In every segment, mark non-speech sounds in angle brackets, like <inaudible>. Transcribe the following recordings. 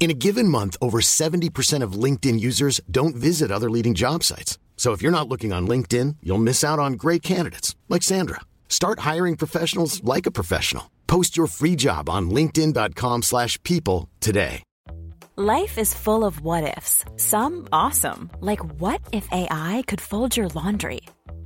In a given month, over 70% of LinkedIn users don't visit other leading job sites. So if you're not looking on LinkedIn, you'll miss out on great candidates like Sandra. Start hiring professionals like a professional. Post your free job on linkedin.com/people today. Life is full of what ifs. Some awesome, like what if AI could fold your laundry?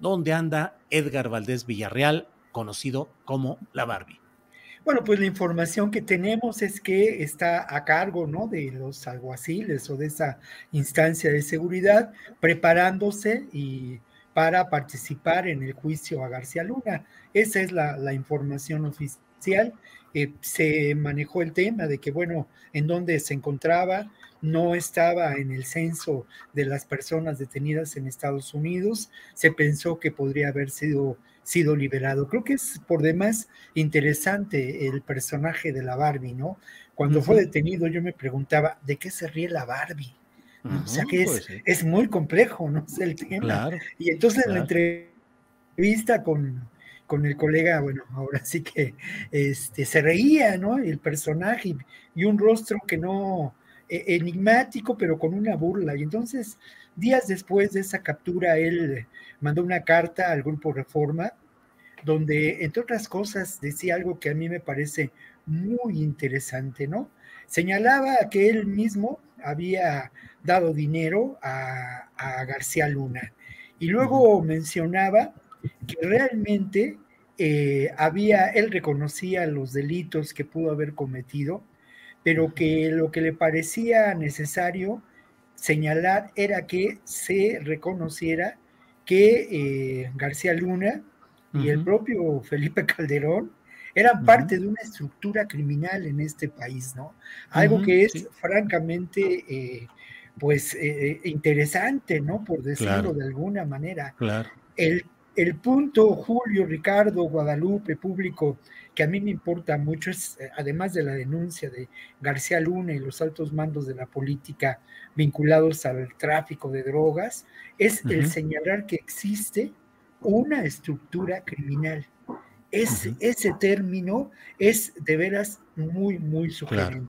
¿Dónde anda Edgar Valdés Villarreal, conocido como la Barbie? Bueno, pues la información que tenemos es que está a cargo ¿no? de los alguaciles o de esa instancia de seguridad preparándose y para participar en el juicio a García Luna. Esa es la información oficial. Eh, se manejó el tema de que, bueno, en dónde se encontraba, no estaba en el censo de las personas detenidas en Estados Unidos, se pensó que podría haber sido, sido liberado. Creo que es por demás interesante el personaje de la Barbie, ¿no? Cuando fue detenido yo me preguntaba, ¿de qué se ríe la Barbie? O sea que es, Pues sí. es muy complejo, ¿no? <laughs> Es el tema. Claro, y entonces en la entrevista con, con el colega, bueno, <laughs> ahora sí que este, se reía, ¿no? El personaje y, y un rostro que no, eh, enigmático, pero con una burla. Y entonces, días después de esa captura, él mandó una carta al Grupo Reforma, donde, entre otras cosas, decía algo que a mí me parece muy interesante, ¿no? Señalaba que él mismo había dado dinero a, a García Luna y luego mencionaba que realmente eh, había, él reconocía los delitos que pudo haber cometido, pero que lo que le parecía necesario señalar era que se reconociera que eh, García Luna y el propio Felipe Calderón eran parte de una estructura criminal en este país, ¿no? Algo que es sí. francamente, eh, pues, eh, interesante, ¿no? Por decirlo Claro. de alguna manera. Claro. El, el punto, Julio, Ricardo, Guadalupe, público, que a mí me importa mucho es, eh, además de la denuncia de García Luna y los altos mandos de la política vinculados al tráfico de drogas, es el señalar que existe una estructura criminal. Es. Ese término es de veras muy, muy sugerente.